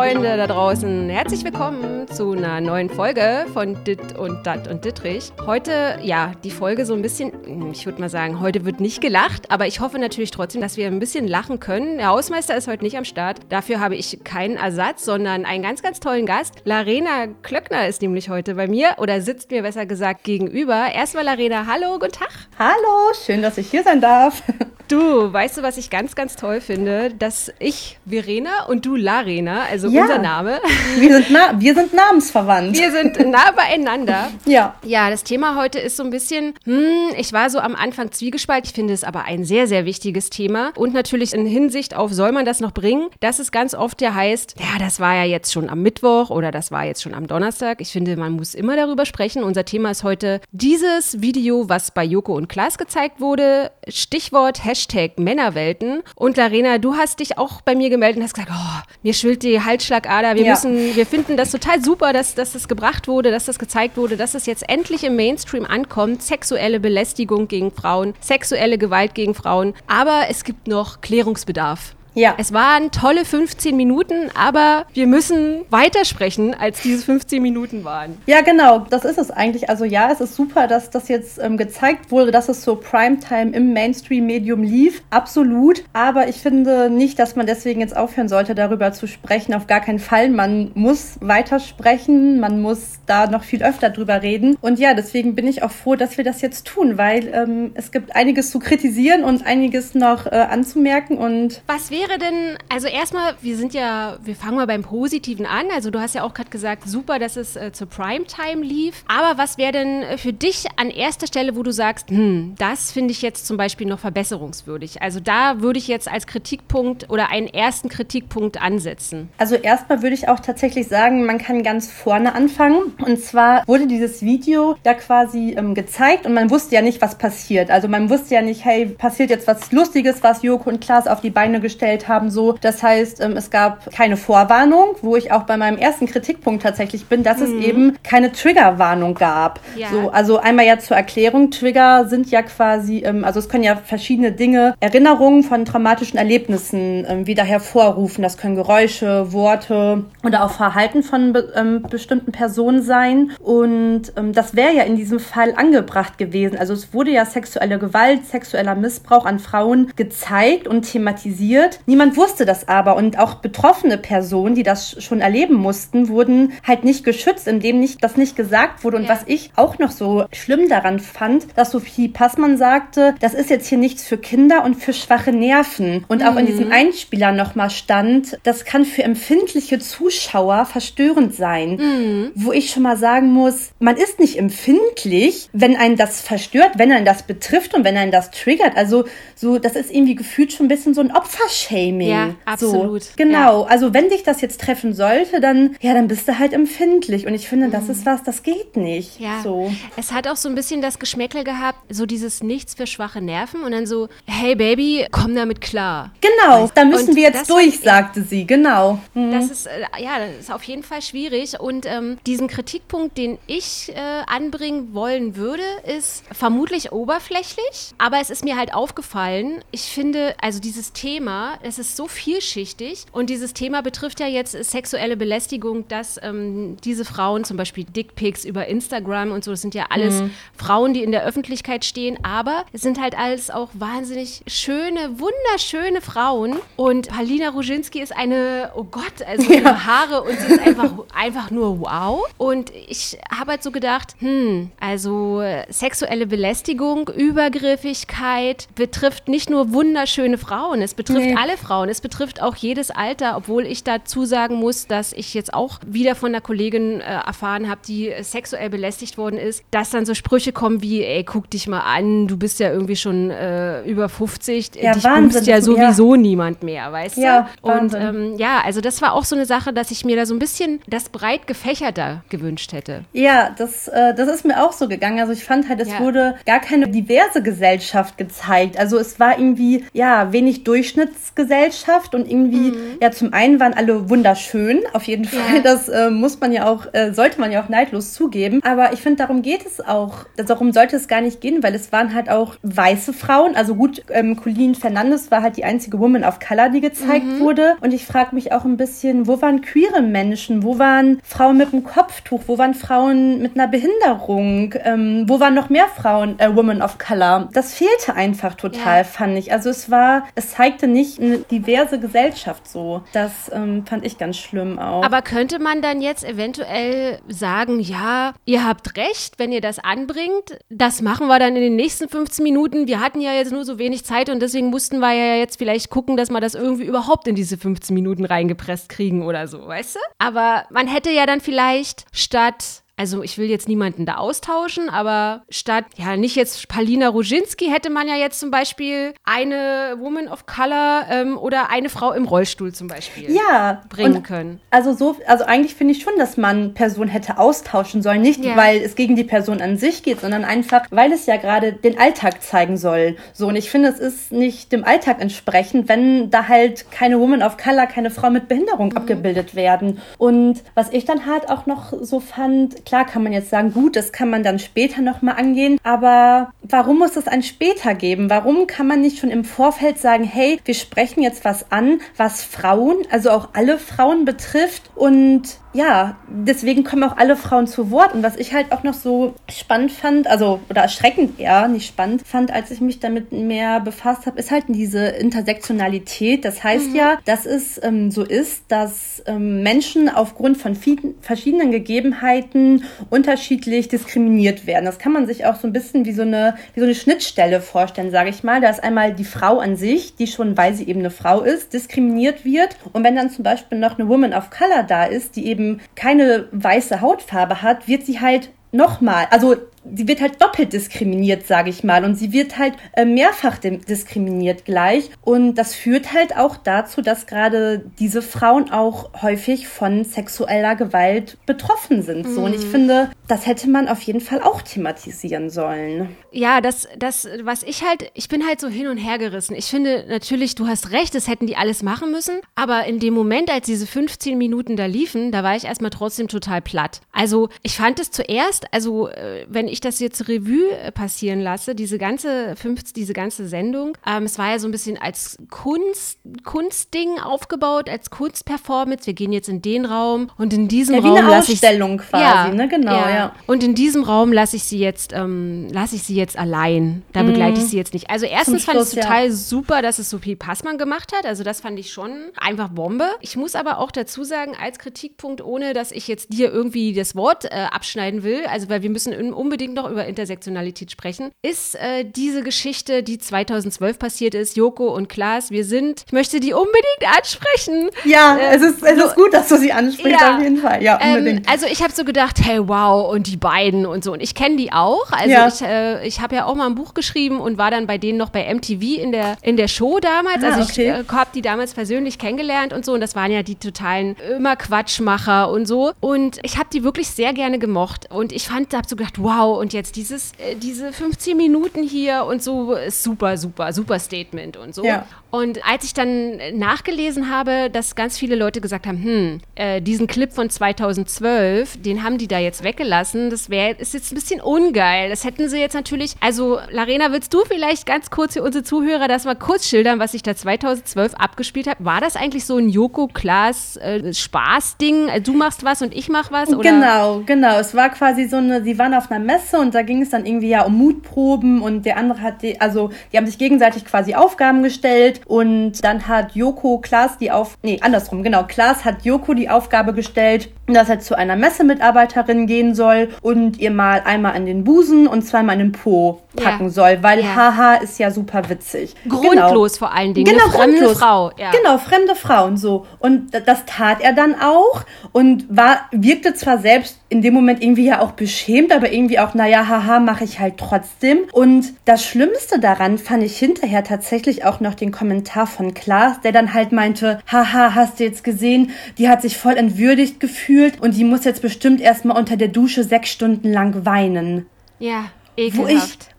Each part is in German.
Freunde da draußen, herzlich willkommen zu einer neuen Folge von Dit und Dat und Dittrich. Heute, ja, die Folge so ein bisschen, ich würde mal sagen, heute wird nicht gelacht, aber ich hoffe natürlich trotzdem, dass wir ein bisschen lachen können. Der Hausmeister ist heute nicht am Start. Dafür habe ich keinen Ersatz, sondern einen ganz, ganz tollen Gast. Larena Klöckner ist nämlich heute bei mir oder sitzt mir besser gesagt gegenüber. Erstmal Larena, hallo, guten Tag. Hallo, schön, dass ich hier sein darf. Du, weißt du, was ich ganz, ganz toll finde? Dass ich Verena und du Larena, also ja, unser Name. Wir sind, wir sind namensverwandt. Wir sind nah beieinander. ja. Ja, das Thema heute ist so ein bisschen, hm, ich war so am Anfang zwiegespalten. Ich finde es aber ein sehr, sehr wichtiges Thema. Und natürlich in Hinsicht auf, soll man das noch bringen? Dass es ganz oft ja heißt, ja, das war ja jetzt schon am Mittwoch oder das war jetzt schon am Donnerstag. Ich finde, man muss immer darüber sprechen. Unser Thema ist heute dieses Video, was bei Joko und Klaas gezeigt wurde. Stichwort Hashtag Hashtag Männerwelten. Und Larena, du hast dich auch bei mir gemeldet und hast gesagt, oh, mir schwillt die Halsschlagader. Wir ja. müssen, wir finden das total super, dass, dass das gebracht wurde, dass das gezeigt wurde, dass es jetzt endlich im Mainstream ankommt. Sexuelle Belästigung gegen Frauen, sexuelle Gewalt gegen Frauen. Aber es gibt noch Klärungsbedarf. Ja. Es waren tolle 15 Minuten, aber wir müssen weitersprechen, als diese 15 Minuten waren. Ja, genau, das ist es eigentlich. Also ja, es ist super, dass das jetzt ähm, gezeigt wurde, dass es so Primetime im Mainstream-Medium lief. Absolut. Aber ich finde nicht, dass man deswegen jetzt aufhören sollte, darüber zu sprechen. Auf gar keinen Fall. Man muss weitersprechen, man muss da noch viel öfter drüber reden. Und ja, deswegen bin ich auch froh, dass wir das jetzt tun, weil ähm, es gibt einiges zu kritisieren und einiges noch äh, anzumerken. Und was wäre denn, also erstmal, wir sind ja, wir fangen mal beim Positiven an. Also du hast ja auch gerade gesagt, super, dass es äh, zur Primetime lief. Aber was wäre denn äh, für dich an erster Stelle, wo du sagst, hm, das finde ich jetzt zum Beispiel noch verbesserungswürdig? Also da würde ich jetzt als Kritikpunkt oder einen ersten Kritikpunkt ansetzen. Also erstmal würde ich auch tatsächlich sagen, man kann ganz vorne anfangen. Und zwar wurde dieses Video da quasi ähm, gezeigt und man wusste ja nicht, was passiert. Also man wusste ja nicht, hey, passiert jetzt was Lustiges, was Joko und Klaas auf die Beine gestellt gestellt haben. So, das heißt, ähm, es gab keine Vorwarnung, wo ich auch bei meinem ersten Kritikpunkt tatsächlich bin, dass mhm. es eben keine Triggerwarnung gab. Ja. So, also einmal ja zur Erklärung: Trigger sind ja quasi, ähm, also es können ja verschiedene Dinge, Erinnerungen von traumatischen Erlebnissen ähm, wieder hervorrufen. Das können Geräusche, Worte oder auch Verhalten von ähm, bestimmten Personen sein. Und ähm, das wäre ja in diesem Fall angebracht gewesen. Also es wurde ja sexuelle Gewalt, sexueller Missbrauch an Frauen gezeigt und thematisiert. Niemand wusste das aber und auch betroffene Personen, die das schon erleben mussten, wurden halt nicht geschützt, indem nicht, das nicht gesagt wurde. Und ja. was ich auch noch so schlimm daran fand, dass Sophie Passmann sagte, das ist jetzt hier nichts für Kinder und für schwache Nerven. Und auch in diesem mhm. Einspieler nochmal stand, das kann für empfindliche Zuschauer verstörend sein. Mhm. Wo ich schon mal sagen muss, man ist nicht empfindlich, wenn einen das verstört, wenn einen das betrifft und wenn einen das triggert. Also so, das ist irgendwie gefühlt schon ein bisschen so ein Opferschutz Shaming. Ja, absolut. So, genau. Ja. Also wenn dich das jetzt treffen sollte, dann, ja, dann bist du halt empfindlich. Und ich finde, mhm. das ist was, das geht nicht. Ja. So. Es hat auch so ein bisschen das Geschmäckel gehabt, so dieses Nichts für schwache Nerven und dann so, hey Baby, komm damit klar. Genau, weißt? da müssen und wir jetzt durch, hat, sagte sie, genau. Mhm. Das ist, äh, ja, das ist auf jeden Fall schwierig. Und ähm, diesen Kritikpunkt, den ich äh, anbringen wollen würde, ist vermutlich oberflächlich, aber es ist mir halt aufgefallen, ich finde, also dieses Thema, es ist so vielschichtig und dieses Thema betrifft ja jetzt sexuelle Belästigung, dass ähm, diese Frauen, zum Beispiel Dickpics über Instagram und so, das sind ja alles mhm. Frauen, die in der Öffentlichkeit stehen, aber es sind halt alles auch wahnsinnig schöne, wunderschöne Frauen und Palina Ruzinski ist eine, oh Gott, also ihre ja. Haare und sie ist einfach, einfach nur wow und ich habe halt so gedacht, hm, also sexuelle Belästigung, Übergriffigkeit betrifft nicht nur wunderschöne Frauen, es betrifft nee. alle Frauen. Es betrifft auch jedes Alter, obwohl ich dazu sagen muss, dass ich jetzt auch wieder von einer Kollegin äh, erfahren habe, die äh, sexuell belästigt worden ist, dass dann so Sprüche kommen wie, ey, guck dich mal an, du bist ja irgendwie schon äh, über 50, ja, dich Wahnsinn, ja sowieso ja. niemand mehr, weißt ja, du? Und ähm, ja, also das war auch so eine Sache, dass ich mir da so ein bisschen das breit gefächerter gewünscht hätte. Ja, das, äh, das ist mir auch so gegangen. Also ich fand halt, es ja. wurde gar keine diverse Gesellschaft gezeigt. Also es war irgendwie, ja, wenig Durchschnittsgesellschaft Wissensgesellschaft und irgendwie, mhm. ja, zum einen waren alle wunderschön, auf jeden Fall. Ja. Das äh, muss man ja auch, äh, sollte man ja auch neidlos zugeben. Aber ich finde, darum geht es auch. Darum sollte es gar nicht gehen, weil es waren halt auch weiße Frauen. Also gut, ähm, Colleen Fernandes war halt die einzige Woman of Color, die gezeigt mhm. wurde. Und ich frage mich auch ein bisschen, wo waren queere Menschen? Wo waren Frauen mit einem Kopftuch? Wo waren Frauen mit einer Behinderung? Ähm, wo waren noch mehr Frauen, äh, Women of Color? Das fehlte einfach total, ja. fand ich. Also es war, es zeigte nicht diverse Gesellschaft so. Das ähm, fand ich ganz schlimm auch. Aber könnte man dann jetzt eventuell sagen, ja, ihr habt recht, wenn ihr das anbringt, das machen wir dann in den nächsten 15 Minuten. Wir hatten ja jetzt nur so wenig Zeit und deswegen mussten wir ja jetzt vielleicht gucken, dass wir das irgendwie überhaupt in diese 15 Minuten reingepresst kriegen oder so, weißt du? Aber man hätte ja dann vielleicht statt also ich will jetzt niemanden da austauschen, aber statt, ja, nicht jetzt Palina Roginski, hätte man ja jetzt zum Beispiel eine Woman of Color ähm, oder eine Frau im Rollstuhl zum Beispiel ja, bringen können. Also so, also eigentlich finde ich schon, dass man Personen hätte austauschen sollen. Nicht, ja. weil es gegen die Person an sich geht, sondern einfach, weil es ja gerade den Alltag zeigen soll. So, und ich finde, es ist nicht dem Alltag entsprechend, wenn da halt keine Woman of Color, keine Frau mit Behinderung mhm. abgebildet werden. Und was ich dann halt auch noch so fand, Klar kann man jetzt sagen, gut, das kann man dann später nochmal angehen, aber warum muss es ein später geben? Warum kann man nicht schon im Vorfeld sagen, hey, wir sprechen jetzt was an, was Frauen, also auch alle Frauen betrifft und ja, deswegen kommen auch alle Frauen zu Wort. Und was ich halt auch noch so spannend fand, also oder erschreckend eher, nicht spannend fand, als ich mich damit mehr befasst habe, ist halt diese Intersektionalität. Das heißt mhm. ja, dass es ähm, so ist, dass ähm, Menschen aufgrund von vielen, verschiedenen Gegebenheiten unterschiedlich diskriminiert werden. Das kann man sich auch so ein bisschen wie so eine, wie so eine Schnittstelle vorstellen, sage ich mal. Da ist einmal die Frau an sich, die schon, weil sie eben eine Frau ist, diskriminiert wird. Und wenn dann zum Beispiel noch eine Woman of Color da ist, die eben eben keine weiße Hautfarbe hat, wird sie halt nochmal, also sie wird halt doppelt diskriminiert, sage ich mal. Und sie wird halt äh, mehrfach diskriminiert gleich. Und das führt halt auch dazu, dass gerade diese Frauen auch häufig von sexueller Gewalt betroffen sind. Mhm. So. Und ich mhm. finde, das hätte man auf jeden Fall auch thematisieren sollen. Ja, das, das, was ich halt, ich bin halt so hin und her gerissen. Ich finde natürlich, du hast recht, das hätten die alles machen müssen. Aber in dem Moment, als diese 15 Minuten da liefen, da war ich erstmal trotzdem total platt. Also ich fand es zuerst, also äh, wenn ich das jetzt Revue äh, passieren lasse, diese ganze 50, diese ganze Sendung, ähm, es war ja so ein bisschen als Kunst, Kunstding aufgebaut, als Kunstperformance. Wir gehen jetzt in den Raum und in diesem ja, Raum lasse ich Ausstellung quasi, ja, ne? Genau, ja. ja. Und in diesem Raum lasse ich sie jetzt, ähm, lasse ich sie jetzt allein. Da mhm. begleite ich sie jetzt nicht. Also erstens fand ich es total super, dass es Sophie Passmann gemacht hat. Also das fand ich schon einfach Bombe. Ich muss aber auch dazu sagen, als Kritikpunkt, ohne dass ich jetzt dir irgendwie das Wort äh, abschneiden will, also weil wir müssen unbedingt unbedingt noch über Intersektionalität sprechen, ist äh, diese Geschichte, die 2012 passiert ist, Joko und Klaas. Wir sind, ich möchte die unbedingt ansprechen. Ja, äh, es, ist, es so, ist gut, dass du sie ansprichst, ja, auf jeden Fall. Ja, ähm, unbedingt. Ähm, also ich habe so gedacht, hey, wow, und die beiden und so. Und ich kenne die auch. Also ja. ich, äh, ich habe ja auch mal ein Buch geschrieben und war dann bei denen noch bei MTV in der, in der Show damals. Ah, also ich okay. äh, habe die damals persönlich kennengelernt und so. Und das waren ja die totalen immer Quatschmacher und so. Und ich habe die wirklich sehr gerne gemocht. Und ich fand, habe so gedacht, wow, und jetzt dieses, äh, diese 15 Minuten hier und so ist super, super, super Statement und so. Ja. Und als ich dann nachgelesen habe, dass ganz viele Leute gesagt haben, hm, äh, diesen Clip von 2012, den haben die da jetzt weggelassen, das wäre ist jetzt ein bisschen ungeil. Das hätten sie jetzt natürlich, also Larena, willst du vielleicht ganz kurz für unsere Zuhörer das mal kurz schildern, was ich da 2012 abgespielt habe? War das eigentlich so ein Joko Klaas äh, Spaßding? Also du machst was und ich mach was? Oder? Genau, genau. Es war quasi so eine, sie waren auf einer Messe und da ging es dann irgendwie ja um Mutproben und der andere hat, die, also die haben sich gegenseitig quasi Aufgaben gestellt und dann hat Joko Klaas die auf, nee, andersrum, genau, Klaas hat Joko die Aufgabe gestellt, dass er zu einer Messemitarbeiterin gehen soll und ihr mal einmal an den Busen und zweimal an den Po packen ja. soll, weil ja. haha ist ja super witzig. Grundlos genau. vor allen Dingen. Genau, eine fremde grundlos. Frau. Ja. Genau, fremde Frau und so. Und das tat er dann auch und war, wirkte zwar selbst in dem Moment irgendwie ja auch beschämt, aber irgendwie auch, naja, haha, mache ich halt trotzdem. Und das Schlimmste daran fand ich hinterher tatsächlich auch noch den Kommentar von Klaas, der dann halt meinte, haha, hast du jetzt gesehen, die hat sich voll entwürdigt gefühlt und die muss jetzt bestimmt erstmal unter der Dusche sechs Stunden lang weinen. Ja, ekelhaft.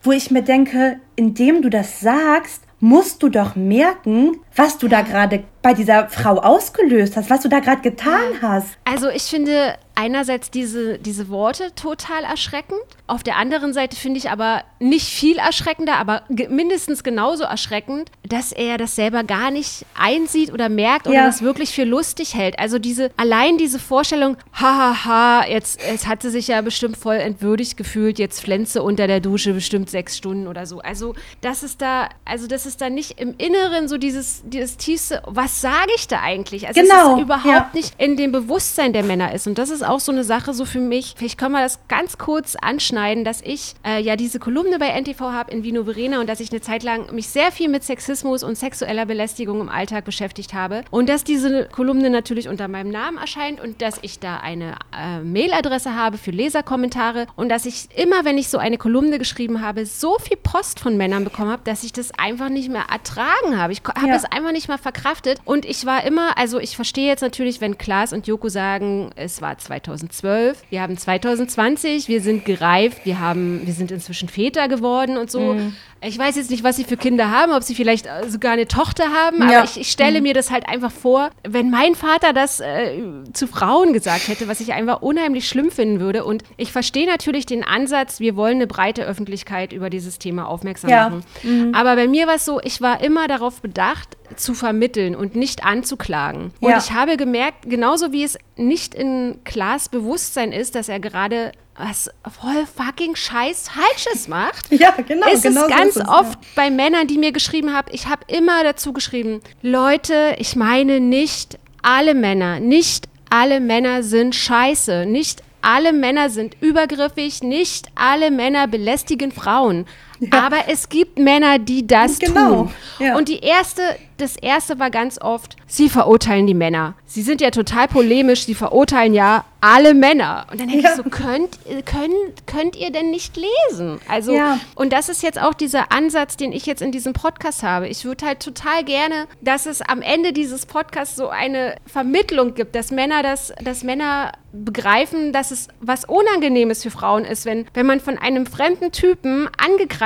Wo ich, wo ich mir denke, indem du das sagst, musst du doch merken, was du da gerade bei dieser Frau ausgelöst hast, was du da gerade getan hast. Also ich finde einerseits diese, diese Worte total erschreckend. Auf der anderen Seite finde ich aber nicht viel erschreckender, aber mindestens genauso erschreckend, dass er das selber gar nicht einsieht oder merkt oder ja. das wirklich für lustig hält. Also diese, allein diese Vorstellung, hahaha, jetzt, jetzt hat sie sich ja bestimmt voll entwürdigt gefühlt, jetzt flänze unter der Dusche bestimmt sechs Stunden oder so. Also das ist da, also das ist da nicht im Inneren so dieses, dieses tiefste, was sage ich da eigentlich? Also genau. es ist überhaupt ja. nicht in dem Bewusstsein der Männer ist. Und das ist auch so eine Sache so für mich. Vielleicht können wir das ganz kurz anschneiden, dass ich äh, ja diese Kolumne bei NTV habe in Vino Verena und dass ich eine Zeit lang mich sehr viel mit Sexismus und sexueller Belästigung im Alltag beschäftigt habe. Und dass diese Kolumne natürlich unter meinem Namen erscheint und dass ich da eine äh, Mailadresse habe für Leserkommentare und dass ich immer, wenn ich so eine Kolumne geschrieben habe, so viel Post von Männern bekommen habe, dass ich das einfach nicht mehr ertragen habe. Ich habe ja. es einfach nicht mal verkraftet. Und ich war immer, also ich verstehe jetzt natürlich, wenn Klaas und Joko sagen, es war 2012, wir haben 2020, wir sind gereift, wir haben, wir sind inzwischen Väter geworden und so. Mhm. Ich weiß jetzt nicht, was sie für Kinder haben, ob sie vielleicht äh, sogar eine Tochter haben, ja. aber ich, ich stelle mhm. mir das halt einfach vor, wenn mein Vater das äh, zu Frauen gesagt hätte, was ich einfach unheimlich schlimm finden würde. Und ich verstehe natürlich den Ansatz, wir wollen eine breite Öffentlichkeit über dieses Thema aufmerksam ja. machen. Mhm. Aber bei mir war es so, ich war immer darauf bedacht, zu vermitteln und nicht anzuklagen. Und ja. ich habe gemerkt, genauso wie es nicht in Klaas Bewusstsein ist, dass er gerade was voll fucking scheiß Falsches macht, ja, genau, ist genau es ganz so es, oft ja. bei Männern, die mir geschrieben haben, ich habe immer dazu geschrieben, Leute, ich meine nicht alle Männer, nicht alle Männer sind scheiße, nicht alle Männer sind übergriffig, nicht alle Männer belästigen Frauen. Ja. Aber es gibt Männer, die das genau. tun. Ja. Und die erste, das erste war ganz oft, sie verurteilen die Männer. Sie sind ja total polemisch, sie verurteilen ja alle Männer. Und dann denke ja. ich so, könnt, könnt, könnt ihr denn nicht lesen? Also, ja. und das ist jetzt auch dieser Ansatz, den ich jetzt in diesem Podcast habe. Ich würde halt total gerne, dass es am Ende dieses Podcasts so eine Vermittlung gibt, dass Männer das, dass Männer begreifen, dass es was Unangenehmes für Frauen ist, wenn, wenn man von einem fremden Typen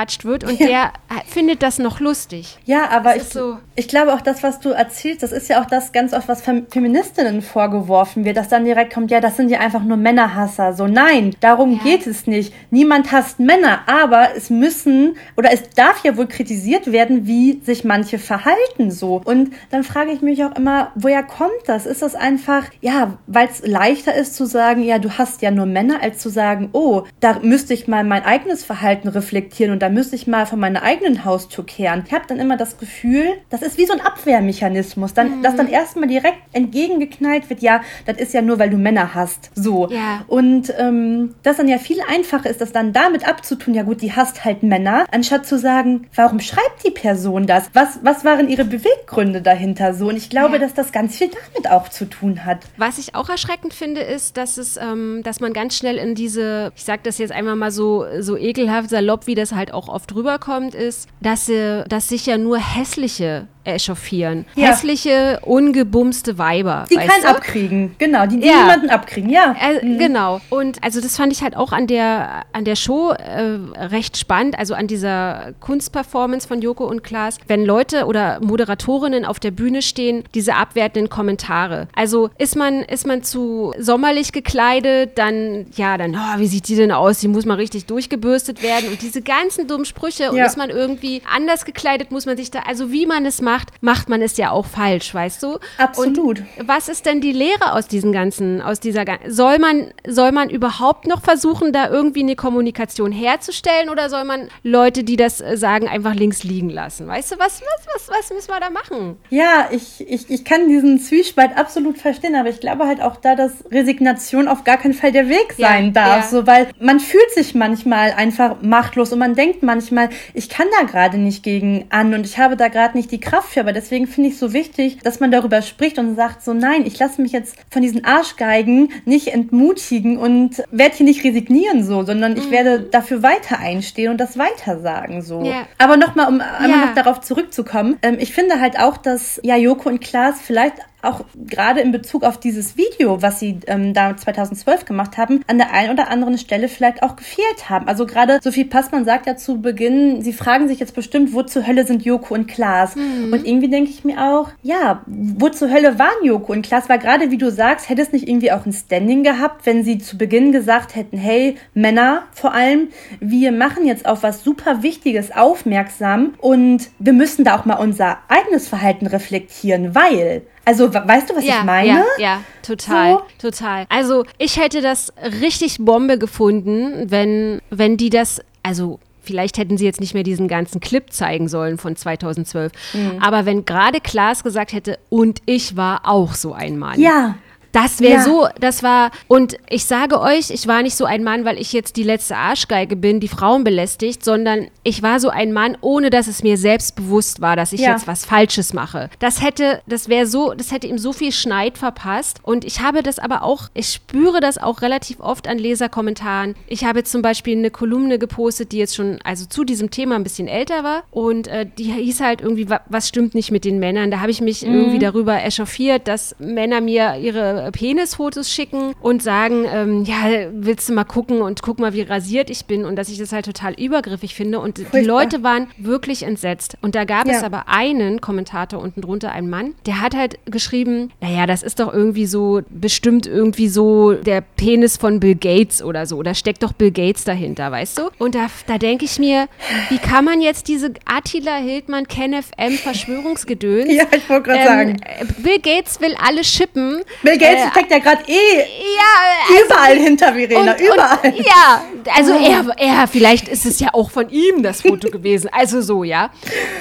angekratscht wird und ja. der findet das noch lustig. Ja, aber ich, so ich glaube auch das, was du erzählst, das ist ja auch das ganz oft, was Feministinnen vorgeworfen wird, dass dann direkt kommt, ja, das sind ja einfach nur Männerhasser. So, nein, darum ja. geht es nicht. Niemand hasst Männer, aber es müssen oder es darf ja wohl kritisiert werden, wie sich manche verhalten so. Und dann frage ich mich auch immer, woher kommt das? Ist das einfach, ja, weil es leichter ist, zu sagen, ja, du hast ja nur Männer, als zu sagen, oh, da müsste ich mal mein eigenes Verhalten reflektieren und da müsste ich mal von meiner eigenen Haustür kehren. Ich habe dann immer das Gefühl, das ist wie so ein Abwehrmechanismus, dann, mhm. dass dann erstmal direkt entgegengeknallt wird, ja, das ist ja nur, weil du Männer hast. So. Ja. Und ähm, das dann ja viel einfacher ist, das dann damit abzutun, ja gut, die hasst halt Männer, anstatt zu sagen, warum schreibt die Person das? Was, was waren ihre Beweggründe dahinter so? Und ich glaube, ja. dass das ganz viel damit auch zu tun hat. Was ich auch erschreckend finde, ist, ist, dass es, ähm, dass man ganz schnell in diese, ich sage das jetzt einmal mal so, so ekelhaft salopp, wie das halt auch oft rüberkommt, ist, dass, dass sich ja nur hässliche echauffieren. Ja. Hässliche, ungebumste Weiber. Die keinen du? abkriegen, genau, die, die ja. niemanden abkriegen, ja. Äh, mhm. Genau. Und also das fand ich halt auch an der, an der Show äh, recht spannend, also an dieser Kunstperformance von Joko und Klaas, wenn Leute oder Moderatorinnen auf der Bühne stehen, diese abwertenden Kommentare. Also ist man, ist man zu sommerlich gekleidet, dann, ja, dann, oh, wie sieht die denn aus? Die muss mal richtig durchgebürstet werden und diese ganzen dummen Sprüche. Und ist man irgendwie anders gekleidet, muss man sich da, also wie man es macht, macht, macht man es ja auch falsch, weißt du? Absolut. Und was ist denn die Lehre aus diesen ganzen, aus dieser soll man, soll man überhaupt noch versuchen, da irgendwie eine Kommunikation herzustellen oder soll man Leute, die das äh, sagen, einfach links liegen lassen? Weißt du, was, was, was, was müssen wir da machen? Ja, ich, ich, ich kann diesen Zwiespalt absolut verstehen, aber ich glaube halt auch da, dass Resignation auf gar keinen Fall der Weg sein ja, darf. Ja. So, weil man fühlt sich manchmal einfach machtlos und man denkt manchmal, ich kann da gerade nicht gegen an und ich habe da gerade nicht die Kraft für, aber deswegen finde ich es so wichtig, dass man darüber spricht und sagt so, nein, ich lasse mich jetzt von diesen Arschgeigen nicht entmutigen und werde hier nicht resignieren so, sondern ich mhm. werde dafür weiter einstehen und das weiter sagen so. Yeah. Aber nochmal, um einmal ja. noch darauf zurückzukommen, ähm, ich finde halt auch, dass ja Joko und Klaas vielleicht auch gerade in Bezug auf dieses Video, was sie ähm, da 2012 gemacht haben, an der einen oder anderen Stelle vielleicht auch gefehlt haben. Also gerade Sophie Passmann sagt ja zu Beginn, sie fragen sich jetzt bestimmt, wo zur Hölle sind Joko und Klaas? Mhm. Und irgendwie denke ich mir auch, ja, wo zur Hölle waren Joko und Klaas? Weil gerade wie du sagst, hätte es nicht irgendwie auch ein Standing gehabt, wenn sie zu Beginn gesagt hätten, hey, Männer vor allem, wir machen jetzt auf was super Wichtiges aufmerksam und wir müssen da auch mal unser eigenes Verhalten reflektieren, weil also, weißt du, was ja, ich meine? Ja, ja, total, so. total. Also, ich hätte das richtig Bombe gefunden, wenn, wenn die das, also vielleicht hätten sie jetzt nicht mehr diesen ganzen Clip zeigen sollen von 2012. Mhm. Aber wenn gerade Klaas gesagt hätte, und ich war auch so ein Mann. Ja. Das wäre ja. so, das war, und ich sage euch, ich war nicht so ein Mann, weil ich jetzt die letzte Arschgeige bin, die Frauen belästigt, sondern ich war so ein Mann, ohne dass es mir selbst bewusst war, dass ich ja. jetzt was Falsches mache. Das hätte, das wäre so, das hätte ihm so viel Schneid verpasst. Und ich habe das aber auch, ich spüre das auch relativ oft an Leserkommentaren. Ich habe zum Beispiel eine Kolumne gepostet, die jetzt schon, also zu diesem Thema ein bisschen älter war. Und äh, die hieß halt irgendwie, was stimmt nicht mit den Männern? Da habe ich mich mhm. irgendwie darüber echauffiert, dass Männer mir ihre Penisfotos schicken und sagen, ähm, ja, willst du mal gucken und guck mal, wie rasiert ich bin und dass ich das halt total übergriffig finde. Und Furchtbar. die Leute waren wirklich entsetzt. Und da gab ja. es aber einen Kommentator unten drunter, einen Mann, der hat halt geschrieben, naja, das ist doch irgendwie so, bestimmt irgendwie so der Penis von Bill Gates oder so. Da steckt doch Bill Gates dahinter, weißt du? Und da, da denke ich mir, wie kann man jetzt diese Attila Hildmann KenFM Verschwörungsgedöns Ja, ich wollte gerade ähm, sagen. Bill Gates will alle schippen. Bill Gates äh, steckt ja gerade eh ja, also, überall hinter Verena, und, überall. Und, ja, also oh. er, er, vielleicht ist es ja auch von ihm das Foto gewesen, also so, ja.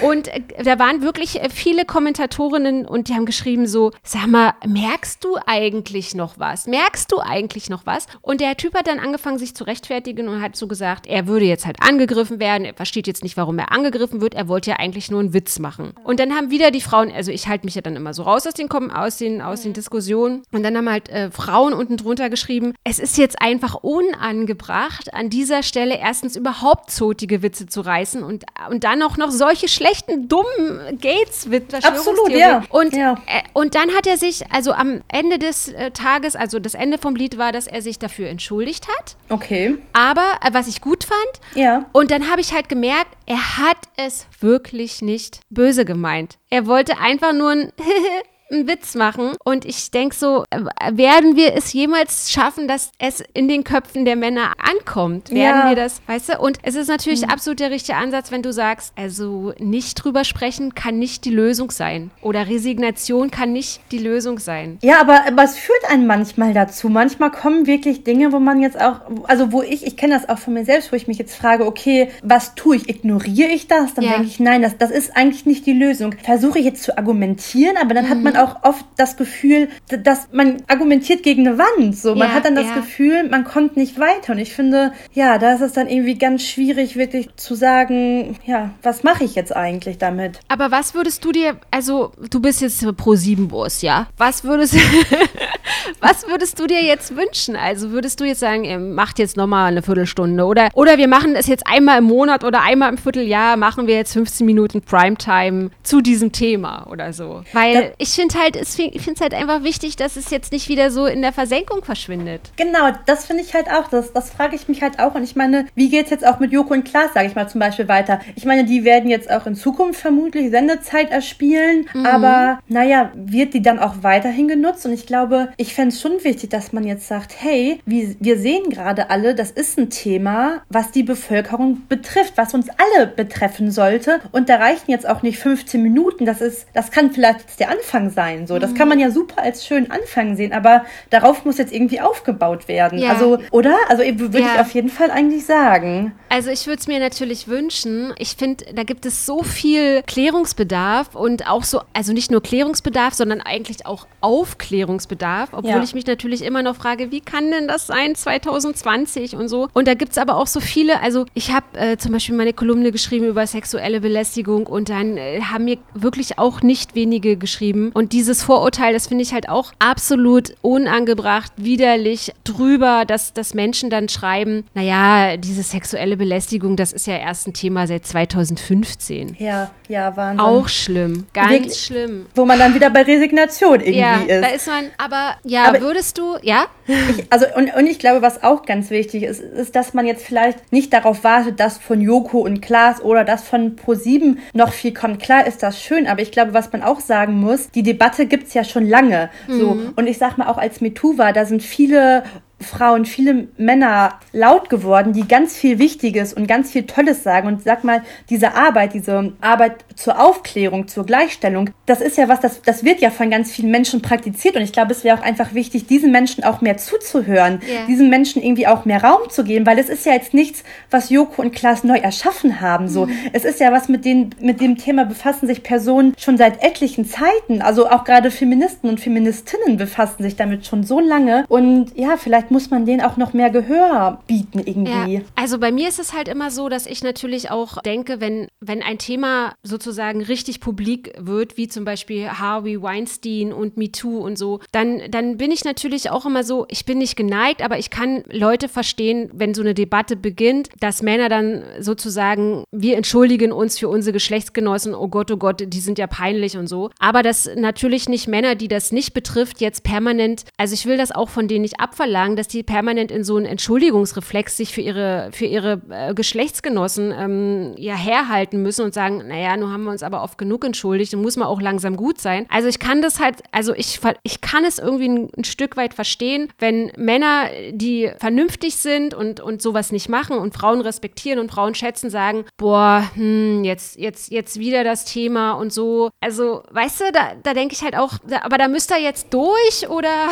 Und äh, da waren wirklich äh, viele Kommentatorinnen und die haben geschrieben so, sag mal, merkst du eigentlich noch was? Merkst du eigentlich noch was? Und der Typ hat dann angefangen, sich zu rechtfertigen und hat so gesagt, er würde jetzt halt angegriffen werden, er versteht jetzt nicht, warum er angegriffen wird, er wollte ja eigentlich nur einen Witz machen. Und dann haben wieder die Frauen, also ich halte mich ja dann immer so raus aus den, aus den, aus den Diskussionen und dann haben halt äh, Frauen unten drunter geschrieben, es ist jetzt einfach unangebracht, an dieser Stelle erstens überhaupt zotige Witze zu reißen und, und dann auch noch solche schlechten, dummen Gates-Witze. Absolut, ja. Und, ja. Äh, und dann hat er sich, also am Ende des äh, Tages, also das Ende vom Lied war, dass er sich dafür entschuldigt hat. Okay. Aber, äh, was ich gut fand, ja. und dann habe ich halt gemerkt, er hat es wirklich nicht böse gemeint. Er wollte einfach nur ein einen Witz machen. Und ich denke so, äh, werden wir es jemals schaffen, dass es in den Köpfen der Männer ankommt? Werden ja. wir das, weißt du? Und es ist natürlich mhm. absolut der richtige Ansatz, wenn du sagst, also nicht drüber sprechen kann nicht die Lösung sein. Oder Resignation kann nicht die Lösung sein. Ja, aber, es führt einen manchmal dazu. Manchmal kommen wirklich Dinge, wo man jetzt auch, also wo ich, ich kenne das auch von mir selbst, wo ich mich jetzt frage, okay, was tue ich? Ignoriere ich das? Dann ja. denke ich, nein, das, das ist eigentlich nicht die Lösung. Versuche ich jetzt zu argumentieren, aber dann mhm. hat man auch oft das Gefühl, dass man argumentiert gegen eine Wand. So, man ja, hat dann das ja. Gefühl, man kommt nicht weiter. Und ich finde, ja, da ist es dann irgendwie ganz schwierig, wirklich zu sagen, ja, was mache ich jetzt eigentlich damit? Aber was würdest du dir, also du bist jetzt pro 7 Bus, ja? Was würdest, was würdest du dir jetzt wünschen? Also würdest du jetzt sagen, macht jetzt nochmal eine Viertelstunde oder, oder wir machen es jetzt einmal im Monat oder einmal im Vierteljahr, machen wir jetzt 15 Minuten Primetime zu diesem Thema oder so. Weil da, ich finde halt, ich finde es halt einfach wichtig, dass es jetzt nicht wieder so in der Versenkung verschwindet. Genau, das finde ich halt auch. Das, das frage ich mich halt auch. Und ich meine, wie geht es jetzt auch mit Joko und Klaas, sage ich mal zum Beispiel, weiter? Ich meine, die werden jetzt auch in Zukunft vermutlich Sendezeit erspielen. Mhm. Aber naja, wird die dann auch weiterhin genutzt? Und ich glaube, ich fände es schon wichtig, dass man jetzt sagt, hey, wir, wir sehen gerade alle, das ist ein Thema, was die Bevölkerung betrifft, was uns alle betreffen sollte. Und da reichen jetzt auch nicht 15 Minuten. Das ist, das kann vielleicht jetzt der Anfang sein. So, das kann man ja super als schönen Anfang sehen, aber darauf muss jetzt irgendwie aufgebaut werden. Ja. Also, oder? Also würde ja. ich auf jeden Fall eigentlich sagen. Also ich würde es mir natürlich wünschen. Ich finde, da gibt es so viel Klärungsbedarf und auch so, also nicht nur Klärungsbedarf, sondern eigentlich auch Aufklärungsbedarf, obwohl ja. ich mich natürlich immer noch frage, wie kann denn das sein 2020 und so. Und da gibt es aber auch so viele, also ich habe äh, zum Beispiel meine Kolumne geschrieben über sexuelle Belästigung und dann äh, haben mir wirklich auch nicht wenige geschrieben und und dieses Vorurteil, das finde ich halt auch absolut unangebracht, widerlich, drüber, dass, dass Menschen dann schreiben, naja, diese sexuelle Belästigung, das ist ja erst ein Thema seit 2015. Ja, ja, Wahnsinn. Auch schlimm, ganz Wirklich, schlimm. Wo man dann wieder bei Resignation irgendwie ja, ist. da ist man, aber ja, aber würdest du, ja? Ich, also, und, und ich glaube, was auch ganz wichtig ist, ist, dass man jetzt vielleicht nicht darauf wartet, dass von Joko und Klaas oder das von Pro7 noch viel kommt. Klar ist das schön, aber ich glaube, was man auch sagen muss, die Debatte gibt es ja schon lange. Mhm. So. Und ich sag mal, auch als MeToo war, da sind viele Frauen, viele Männer laut geworden, die ganz viel Wichtiges und ganz viel Tolles sagen. Und sag mal, diese Arbeit, diese Arbeit zur Aufklärung, zur Gleichstellung, das ist ja was, das, das wird ja von ganz vielen Menschen praktiziert. Und ich glaube, es wäre auch einfach wichtig, diesen Menschen auch mehr zuzuhören, yeah. diesen Menschen irgendwie auch mehr Raum zu geben, weil es ist ja jetzt nichts, was Joko und Klaas neu erschaffen haben. So, mhm. es ist ja was, mit, den, mit dem Thema befassen sich Personen schon seit etlichen Zeiten. Also auch gerade Feministen und Feministinnen befassen sich damit schon so lange. Und ja, vielleicht vielleicht muss man denen auch noch mehr Gehör bieten irgendwie. Ja. Also bei mir ist es halt immer so, dass ich natürlich auch denke, wenn, wenn ein Thema sozusagen richtig publik wird, wie zum Beispiel Harvey Weinstein und MeToo und so, dann, dann bin ich natürlich auch immer so, ich bin nicht geneigt, aber ich kann Leute verstehen, wenn so eine Debatte beginnt, dass Männer dann sozusagen, wir entschuldigen uns für unsere Geschlechtsgenossen, oh Gott, oh Gott, die sind ja peinlich und so. Aber dass natürlich nicht Männer, die das nicht betrifft, jetzt permanent, also ich will das auch von denen nicht abverlangen, sagen, dass die permanent in so einen Entschuldigungsreflex sich für ihre, für ihre äh, Geschlechtsgenossen ähm, ja herhalten müssen und sagen, naja, nun haben wir uns aber oft genug entschuldigt, dann muss man auch langsam gut sein. Also ich kann das halt, also ich, ich kann es irgendwie ein, ein Stück weit verstehen, wenn Männer, die vernünftig sind und, und sowas nicht machen und Frauen respektieren und Frauen schätzen, sagen, boah, hm, jetzt, jetzt, jetzt wieder das Thema und so. Also, weißt du, da, da denke ich halt auch, da, aber da müsst ihr jetzt durch oder?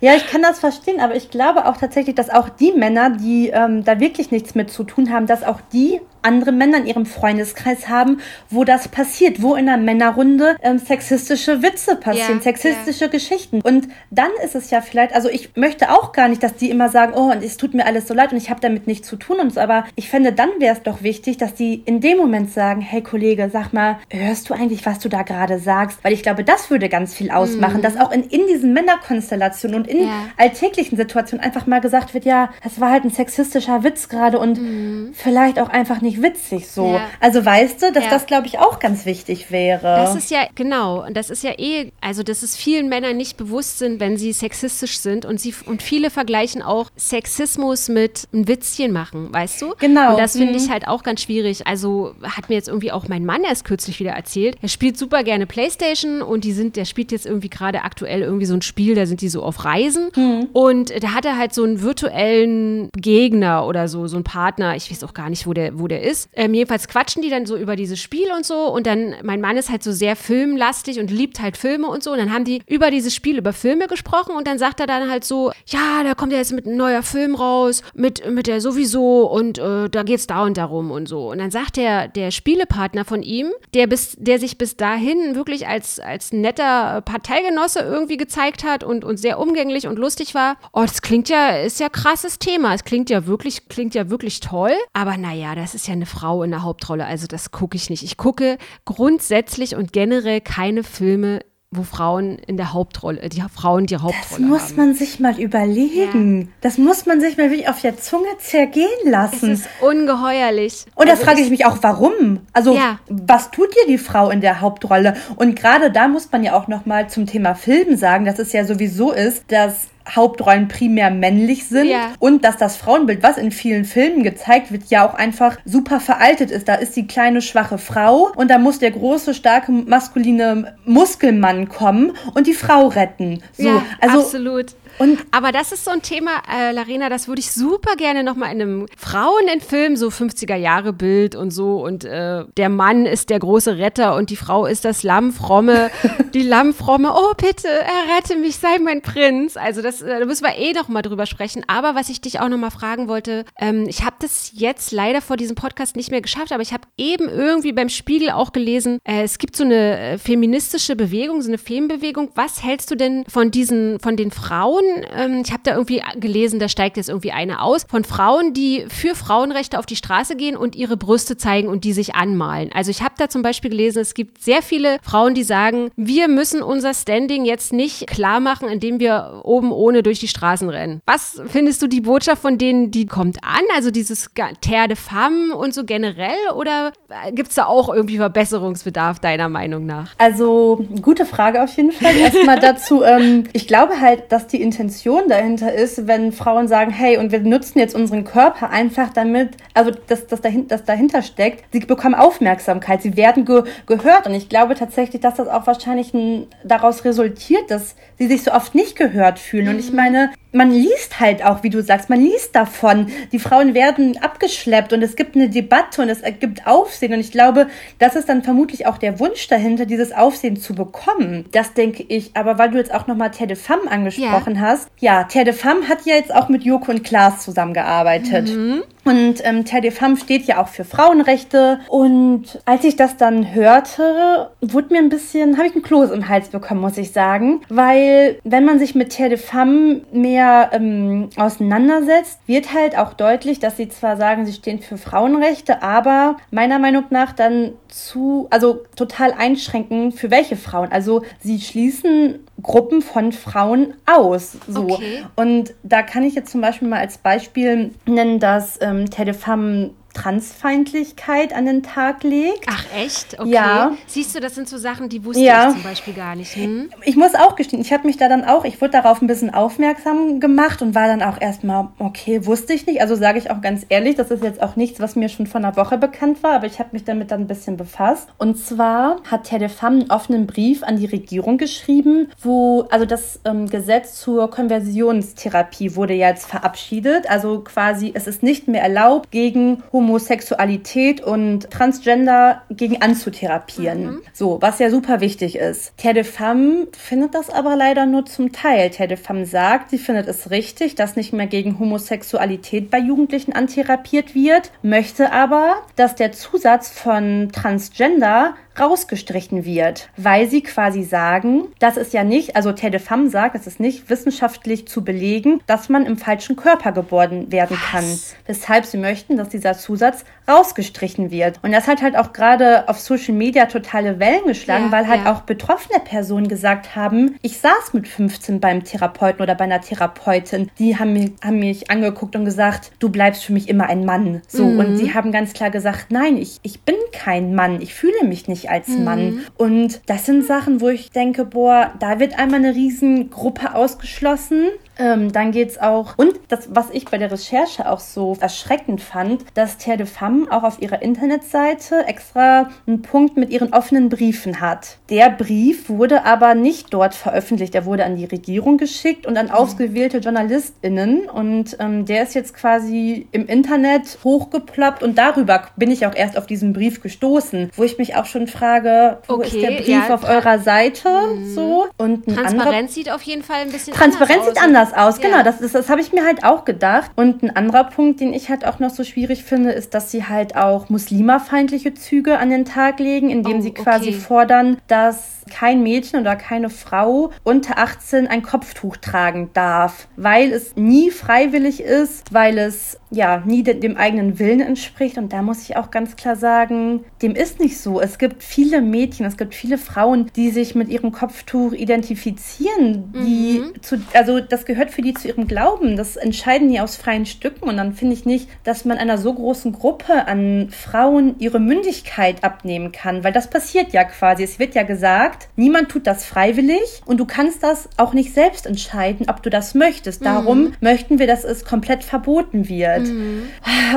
Ja, ich kann das verstehen, aber ich glaube, glaube auch tatsächlich, dass auch die Männer, die ähm, da wirklich nichts mit zu tun haben, dass auch die andere Männer in ihrem Freundeskreis haben, wo das passiert, wo in einer Männerrunde ähm, sexistische Witze passieren, ja, sexistische ja. Geschichten. Und dann ist es ja vielleicht, also ich möchte auch gar nicht, dass die immer sagen, oh, und es tut mir alles so leid und ich habe damit nichts zu tun und so, aber ich fände, dann wäre es doch wichtig, dass die in dem Moment sagen, hey Kollege, sag mal, hörst du eigentlich, was du da gerade sagst? Weil ich glaube, das würde ganz viel ausmachen, mhm. dass auch in, in diesen Männerkonstellationen und in ja. alltäglichen Situationen einfach mal gesagt wird, ja, das war halt ein sexistischer Witz gerade und mhm. vielleicht auch einfach nicht nicht witzig so. Ja. Also weißt du, dass ja. das, glaube ich, auch ganz wichtig wäre. Das ist ja, genau, und das ist ja eh, also dass es vielen Männern nicht bewusst sind, wenn sie sexistisch sind und sie und viele vergleichen auch Sexismus mit ein Witzchen machen, weißt du? Genau. Und das finde ich mhm. halt auch ganz schwierig. Also hat mir jetzt irgendwie auch mein Mann erst kürzlich wieder erzählt. Er spielt super gerne Playstation und die sind, der spielt jetzt irgendwie gerade aktuell irgendwie so ein Spiel, da sind die so auf Reisen mhm. und da hat er halt so einen virtuellen Gegner oder so, so einen Partner. Ich weiß auch gar nicht, wo der, wo der ist. Ähm, jedenfalls quatschen die dann so über dieses Spiel und so. Und dann, mein Mann ist halt so sehr filmlastig und liebt halt Filme und so. Und dann haben die über dieses Spiel, über Filme gesprochen. Und dann sagt er dann halt so, ja, da kommt ja jetzt mit ein neuer Film raus, mit, mit der sowieso. Und äh, da geht's da und darum und so. Und dann sagt der, der Spielepartner von ihm, der, bis, der sich bis dahin wirklich als, als netter Parteigenosse irgendwie gezeigt hat und, und sehr umgänglich und lustig war, oh, das klingt ja, ist ja krasses Thema. Es klingt ja wirklich, klingt ja wirklich toll. Aber naja, das ist ja ja eine Frau in der Hauptrolle, also das gucke ich nicht. Ich gucke grundsätzlich und generell keine Filme wo Frauen in der Hauptrolle, die Frauen die Hauptrolle haben. Das muss haben. man sich mal überlegen. Ja. Das muss man sich mal wirklich auf der Zunge zergehen lassen. Es ist ungeheuerlich. Und da also frage ich mich auch, warum? Also, ja. was tut dir die Frau in der Hauptrolle? Und gerade da muss man ja auch noch mal zum Thema Film sagen, dass es ja sowieso ist, dass Hauptrollen primär männlich sind ja. und dass das Frauenbild, was in vielen Filmen gezeigt wird, ja auch einfach super veraltet ist. Da ist die kleine schwache Frau und da muss der große starke maskuline Muskelmann kommen und die Frau retten. So, ja, also absolut. Und Aber das ist so ein Thema, äh, Larena, das würde ich super gerne nochmal in einem Frauen in Film, so 50er-Jahre-Bild und so. Und äh, der Mann ist der große Retter und die Frau ist das Lammfromme. die Lammfromme, oh bitte, errette mich, sei mein Prinz. Also das, äh, da müssen wir eh nochmal drüber sprechen. Aber was ich dich auch nochmal fragen wollte, ähm, ich habe das jetzt leider vor diesem Podcast nicht mehr geschafft, aber ich habe eben irgendwie beim Spiegel auch gelesen, äh, es gibt so eine äh, feministische Bewegung, so eine Femenbewegung. Was hältst du denn von diesen, von den Frauen, ähm, ich habe da irgendwie gelesen, da steigt jetzt irgendwie eine aus, von Frauen, die für Frauenrechte auf die Straße gehen und ihre Brüste zeigen und die sich anmalen. Also ich habe da zum Beispiel gelesen, es gibt sehr viele Frauen, die sagen, wir müssen unser Standing jetzt nicht klar machen, indem wir oben ohne durch die Straßen rennen. Was findest du die Botschaft von denen, die kommt an? Also dieses Terre de Femme und so generell oder gibt es da auch irgendwie Verbesserungsbedarf deiner Meinung nach? Also gute Frage auf jeden Fall. Erstmal dazu, ähm, ich glaube halt, dass die Intention dahinter ist, wenn Frauen sagen, hey, und wir nutzen jetzt unseren Körper einfach damit, also dass das dahinter, das dahinter steckt, sie bekommen Aufmerksamkeit, sie werden ge gehört und ich glaube tatsächlich, dass das auch wahrscheinlich ein, daraus resultiert, dass sie sich so oft nicht gehört fühlen. Und ich mhm. meine, man liest halt auch, wie du sagst, man liest davon. Die Frauen werden abgeschleppt und es gibt eine Debatte und es ergibt Aufsehen. Und ich glaube, das ist dann vermutlich auch der Wunsch dahinter, dieses Aufsehen zu bekommen. Das denke ich. Aber weil du jetzt auch nochmal Terre de Femme angesprochen ja. hast. Ja, Terre de Femme hat ja jetzt auch mit Joko und Klaas zusammengearbeitet. Mhm. Und ähm, Terre de Femme steht ja auch für Frauenrechte. Und als ich das dann hörte, wurde mir ein bisschen, habe ich einen Kloß im Hals bekommen, muss ich sagen. Weil wenn man sich mit Terre de Femme mehr ähm, auseinandersetzt, wird halt auch deutlich, dass sie zwar sagen, sie stehen für Frauenrechte, aber meiner Meinung nach dann zu, also total einschränken, für welche Frauen. Also sie schließen Gruppen von Frauen aus. So. Okay. Und da kann ich jetzt zum Beispiel mal als Beispiel nennen, dass ähm, um, telephone Transfeindlichkeit an den Tag legt. Ach echt? Okay. Ja. Siehst du, das sind so Sachen, die wusste ja. ich zum Beispiel gar nicht. Hm? Ich muss auch gestehen, ich habe mich da dann auch, ich wurde darauf ein bisschen aufmerksam gemacht und war dann auch erstmal, okay, wusste ich nicht. Also sage ich auch ganz ehrlich, das ist jetzt auch nichts, was mir schon vor einer Woche bekannt war, aber ich habe mich damit dann ein bisschen befasst. Und zwar hat Terre de Femme einen offenen Brief an die Regierung geschrieben, wo, also das ähm, Gesetz zur Konversionstherapie wurde ja jetzt verabschiedet. Also quasi, es ist nicht mehr erlaubt, gegen Homo Homosexualität und Transgender gegen anzutherapieren. Mhm. So, was ja super wichtig ist. Terre de Femme findet das aber leider nur zum Teil. Terre de Femme sagt, sie findet es richtig, dass nicht mehr gegen Homosexualität bei Jugendlichen antherapiert wird, möchte aber, dass der Zusatz von Transgender rausgestrichen wird, weil sie quasi sagen, das ist ja nicht, also Terre de Femme sagt, es ist nicht wissenschaftlich zu belegen, dass man im falschen Körper geboren werden Was? kann. Weshalb sie möchten, dass dieser Zusatz rausgestrichen wird. Und das hat halt auch gerade auf Social Media totale Wellen geschlagen, ja, weil halt ja. auch betroffene Personen gesagt haben, ich saß mit 15 beim Therapeuten oder bei einer Therapeutin, die haben mich, haben mich angeguckt und gesagt, du bleibst für mich immer ein Mann. So, mhm. und sie haben ganz klar gesagt, nein, ich, ich bin kein Mann, ich fühle mich nicht als mhm. Mann. Und das sind Sachen, wo ich denke, boah, da wird einmal eine Riesengruppe ausgeschlossen. Ähm, dann es auch, und das, was ich bei der Recherche auch so erschreckend fand, dass Terre de Femme auch auf ihrer Internetseite extra einen Punkt mit ihren offenen Briefen hat. Der Brief wurde aber nicht dort veröffentlicht, er wurde an die Regierung geschickt und an mhm. ausgewählte JournalistInnen und ähm, der ist jetzt quasi im Internet hochgeploppt und darüber bin ich auch erst auf diesen Brief gestoßen, wo ich mich auch schon frage, wo okay, ist der Brief ja, auf eurer Seite mhm. so? Und Transparenz sieht auf jeden Fall ein bisschen Transparenz anders sieht anders anders aus. Ja. Genau, das, das, das habe ich mir halt auch gedacht. Und ein anderer Punkt, den ich halt auch noch so schwierig finde, ist, dass sie halt auch muslimerfeindliche Züge an den Tag legen, indem oh, sie quasi okay. fordern, dass kein Mädchen oder keine Frau unter 18 ein Kopftuch tragen darf, weil es nie freiwillig ist, weil es ja nie de dem eigenen Willen entspricht. Und da muss ich auch ganz klar sagen, dem ist nicht so. Es gibt viele Mädchen, es gibt viele Frauen, die sich mit ihrem Kopftuch identifizieren, die mhm. zu, also das gehört für die zu ihrem Glauben. Das entscheiden die aus freien Stücken. Und dann finde ich nicht, dass man einer so großen Gruppe an Frauen ihre Mündigkeit abnehmen kann, weil das passiert ja quasi. Es wird ja gesagt, niemand tut das freiwillig und du kannst das auch nicht selbst entscheiden, ob du das möchtest. Darum mhm. möchten wir, dass es komplett verboten wird. Mhm.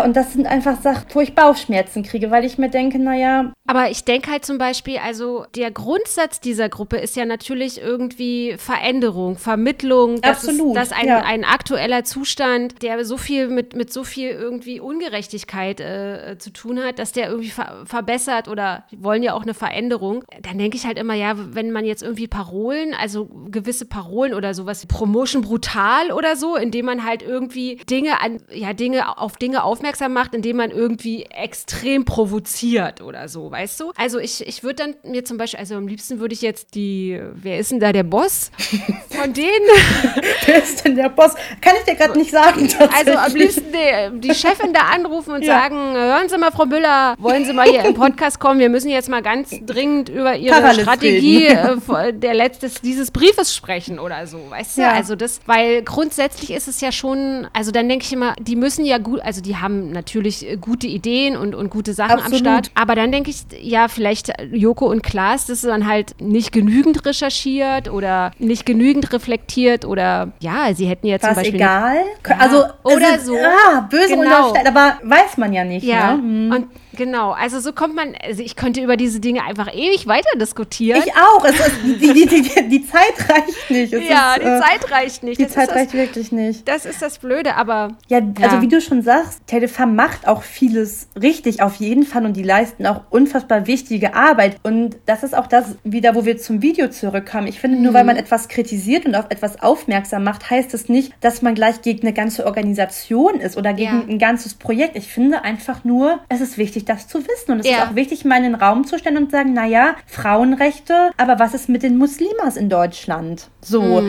Und das sind einfach Sachen, wo ich Bauchschmerzen kriege, weil ich mir denke, naja. Aber ich denke halt zum Beispiel, also der Grundsatz dieser Gruppe ist ja natürlich irgendwie Veränderung, Vermittlung. Absolut Absolut. dass ein, ja. ein aktueller Zustand, der so viel mit, mit so viel irgendwie Ungerechtigkeit äh, zu tun hat, dass der irgendwie ver verbessert oder wollen ja auch eine Veränderung, dann denke ich halt immer, ja, wenn man jetzt irgendwie Parolen, also gewisse Parolen oder sowas, Promotion brutal oder so, indem man halt irgendwie Dinge an, ja, Dinge Dinge auf Dinge aufmerksam macht, indem man irgendwie extrem provoziert oder so, weißt du? Also ich, ich würde dann mir zum Beispiel, also am liebsten würde ich jetzt die, wer ist denn da der Boss von denen? wer ist denn der Boss? Kann ich dir gerade nicht sagen. Also am liebsten die, die, Chefin da anrufen und ja. sagen, hören Sie mal, Frau Müller, wollen Sie mal hier im Podcast kommen? Wir müssen jetzt mal ganz dringend über Ihre Paralyz Strategie äh, der letztes dieses Briefes sprechen oder so, weißt du? Ja. Also das, weil grundsätzlich ist es ja schon, also dann denke ich immer, die müssen ja gut, also die haben natürlich äh, gute Ideen und, und gute Sachen Absolut. am Start. Aber dann denke ich, ja, vielleicht Joko und Klaas, das ist dann halt nicht genügend recherchiert oder nicht genügend reflektiert oder ja, sie hätten ja zum Was Beispiel. egal? Ja, also oder so. Ah, böse genau. aber weiß man ja nicht. Ja. Ne? Hm. Und Genau, also so kommt man, also ich könnte über diese Dinge einfach ewig weiter diskutieren. Ich auch, es ist, die, die, die, die Zeit reicht nicht. Es ja, ist, die äh, Zeit reicht nicht. Die das Zeit reicht das, wirklich nicht. Das ist das Blöde, aber. Ja, also ja. wie du schon sagst, Telefarm macht auch vieles richtig, auf jeden Fall, und die leisten auch unfassbar wichtige Arbeit. Und das ist auch das wieder, wo wir zum Video zurückkommen. Ich finde, nur mhm. weil man etwas kritisiert und auf etwas aufmerksam macht, heißt es nicht, dass man gleich gegen eine ganze Organisation ist oder gegen ja. ein ganzes Projekt. Ich finde einfach nur, es ist wichtig, wichtig, das zu wissen. Und es ja. ist auch wichtig, mal in den Raum zu stellen und sagen, naja, Frauenrechte, aber was ist mit den Muslimas in Deutschland? So.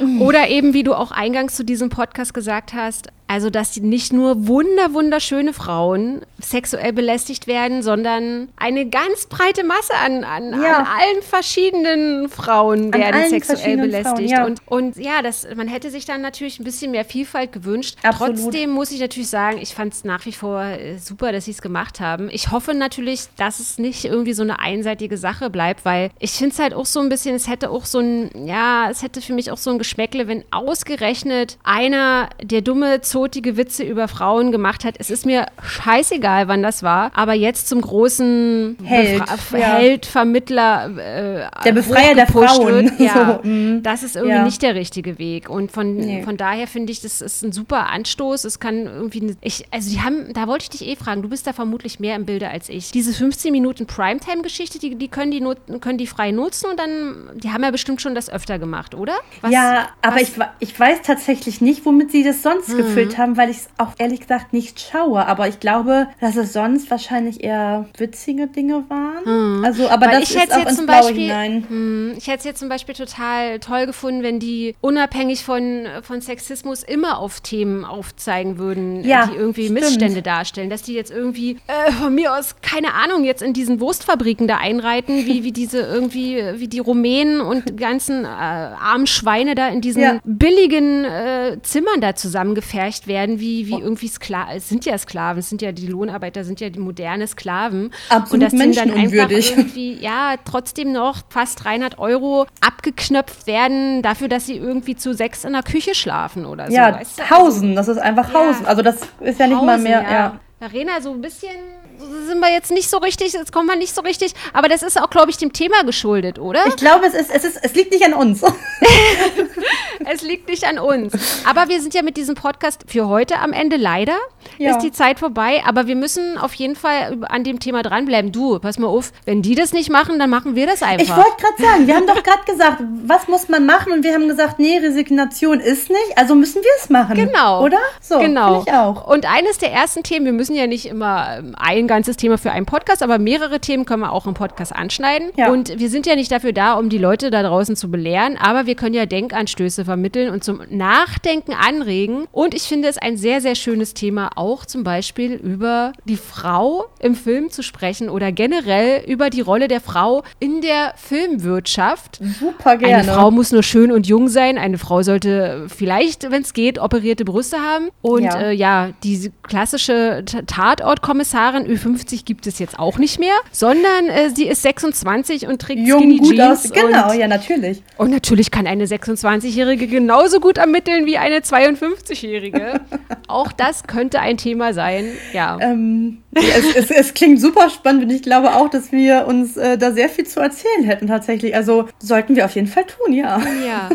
Mhm. Oder eben, wie du auch eingangs zu diesem Podcast gesagt hast, also, dass nicht nur wunder, wunderschöne Frauen sexuell belästigt werden, sondern eine ganz breite Masse an, an, ja. an allen verschiedenen Frauen an werden sexuell belästigt. Frauen, ja. Und, und ja, das, man hätte sich dann natürlich ein bisschen mehr Vielfalt gewünscht. Absolut. Trotzdem muss ich natürlich sagen, ich fand es nach wie vor äh, super, dass sie es gemacht haben. Ich hoffe natürlich, dass es nicht irgendwie so eine einseitige Sache bleibt, weil ich finde es halt auch so ein bisschen, es hätte auch so ein, ja, es hätte für mich auch so ein Geschmäckle, wenn ausgerechnet einer der dumme zotige Witze über Frauen gemacht hat. Es ist mir scheißegal, wann das war, aber jetzt zum großen Held, Befra ja. Held Vermittler, äh, der Befreier der Frauen. Wird, ja, so, mm. das ist irgendwie ja. nicht der richtige Weg. Und von, nee. von daher finde ich, das ist ein super Anstoß. Es kann irgendwie, ich, also die haben, da wollte ich dich eh fragen, du bist da vermutlich mehr im Bilde als ich. Diese 15 Minuten Primetime-Geschichte, die, die können die können die frei nutzen und dann, die haben ja bestimmt schon das öfter gemacht, oder? Was, ja, aber ich, ich weiß tatsächlich nicht, womit sie das sonst hm. gefüllt haben, weil ich es auch ehrlich gesagt nicht schaue. Aber ich glaube, dass es sonst wahrscheinlich eher witzige Dinge waren. Hm. Also, aber weil das ist auch ins Blaue Beispiel, hinein. Hm, ich hätte es jetzt zum Beispiel total toll gefunden, wenn die unabhängig von, von Sexismus immer auf Themen aufzeigen würden, ja, die irgendwie stimmt. Missstände darstellen. Dass die jetzt irgendwie äh, von mir aus, keine Ahnung, jetzt in diesen Wurstfabriken da einreiten, wie, wie diese irgendwie, wie die Rumänen und ganzen äh, armen Schweine da in diesen ja. billigen äh, Zimmern da zusammengefercht werden, wie, wie oh. irgendwie Sklaven. Es sind ja Sklaven, es sind ja die Lohnarbeiter, sind ja die moderne Sklaven. Absolut und das sind dann einfach irgendwie, ja, trotzdem noch fast 300 Euro abgeknöpft werden dafür, dass sie irgendwie zu sechs in der Küche schlafen oder so. Ja, weißt du? Hausen, das ist einfach Hausen. Ja. Also das ist ja nicht Hausen, mal mehr, ja. ja. Arena so ein bisschen sind wir jetzt nicht so richtig, jetzt kommen wir nicht so richtig, aber das ist auch, glaube ich, dem Thema geschuldet, oder? Ich glaube, es, ist, es, ist, es liegt nicht an uns. es liegt nicht an uns. Aber wir sind ja mit diesem Podcast für heute am Ende. Leider ja. ist die Zeit vorbei, aber wir müssen auf jeden Fall an dem Thema dranbleiben. Du, pass mal auf, wenn die das nicht machen, dann machen wir das einfach. Ich wollte gerade sagen, wir haben doch gerade gesagt, was muss man machen? Und wir haben gesagt, nee, Resignation ist nicht, also müssen wir es machen. Genau. Oder? So, genau. ich auch. Und eines der ersten Themen, wir müssen ja nicht immer ähm, ein ganzes Thema für einen Podcast, aber mehrere Themen können wir auch im Podcast anschneiden. Ja. Und wir sind ja nicht dafür da, um die Leute da draußen zu belehren, aber wir können ja Denkanstöße vermitteln und zum Nachdenken anregen. Und ich finde es ein sehr, sehr schönes Thema, auch zum Beispiel über die Frau im Film zu sprechen oder generell über die Rolle der Frau in der Filmwirtschaft. Super gerne. Eine Frau muss nur schön und jung sein. Eine Frau sollte vielleicht, wenn es geht, operierte Brüste haben. Und ja, äh, ja diese klassische Tatortkommissarin Ü50 gibt es jetzt auch nicht mehr, sondern äh, sie ist 26 und trägt Jung, Skinny gut Jeans. Aus. Genau, ja, natürlich. Und natürlich kann eine 26-Jährige genauso gut ermitteln wie eine 52-Jährige. auch das könnte ein Thema sein, ja. Ähm, es, es, es, klingt super spannend und ich glaube auch, dass wir uns äh, da sehr viel zu erzählen hätten tatsächlich. Also sollten wir auf jeden Fall tun, ja. Ja.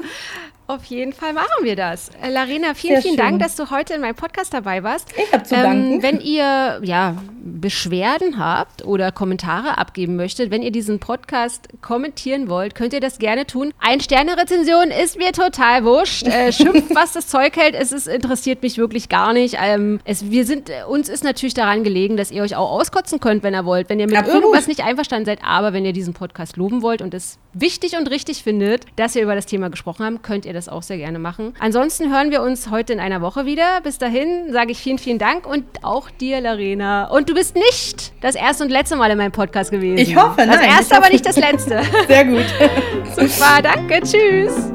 Auf jeden Fall machen wir das. Äh, Larena, vielen, Sehr vielen schön. Dank, dass du heute in meinem Podcast dabei warst. Ich habe zu ähm, danken. Wenn ihr ja, Beschwerden habt oder Kommentare abgeben möchtet, wenn ihr diesen Podcast kommentieren wollt, könnt ihr das gerne tun. Ein-Sterne-Rezension ist mir total wurscht. Äh, schimpft, was das Zeug hält. Es ist, interessiert mich wirklich gar nicht. Ähm, es, wir sind, uns ist natürlich daran gelegen, dass ihr euch auch auskotzen könnt, wenn ihr wollt. Wenn ihr mit Absolut. irgendwas nicht einverstanden seid, aber wenn ihr diesen Podcast loben wollt und es wichtig und richtig findet, dass wir über das Thema gesprochen haben, könnt ihr das auch sehr gerne machen. Ansonsten hören wir uns heute in einer Woche wieder. Bis dahin sage ich vielen, vielen Dank und auch dir, Larena. Und du bist nicht das erste und letzte Mal in meinem Podcast gewesen. Ich hoffe, nein. Das erste, aber nicht das letzte. Sehr gut. Super, danke, tschüss.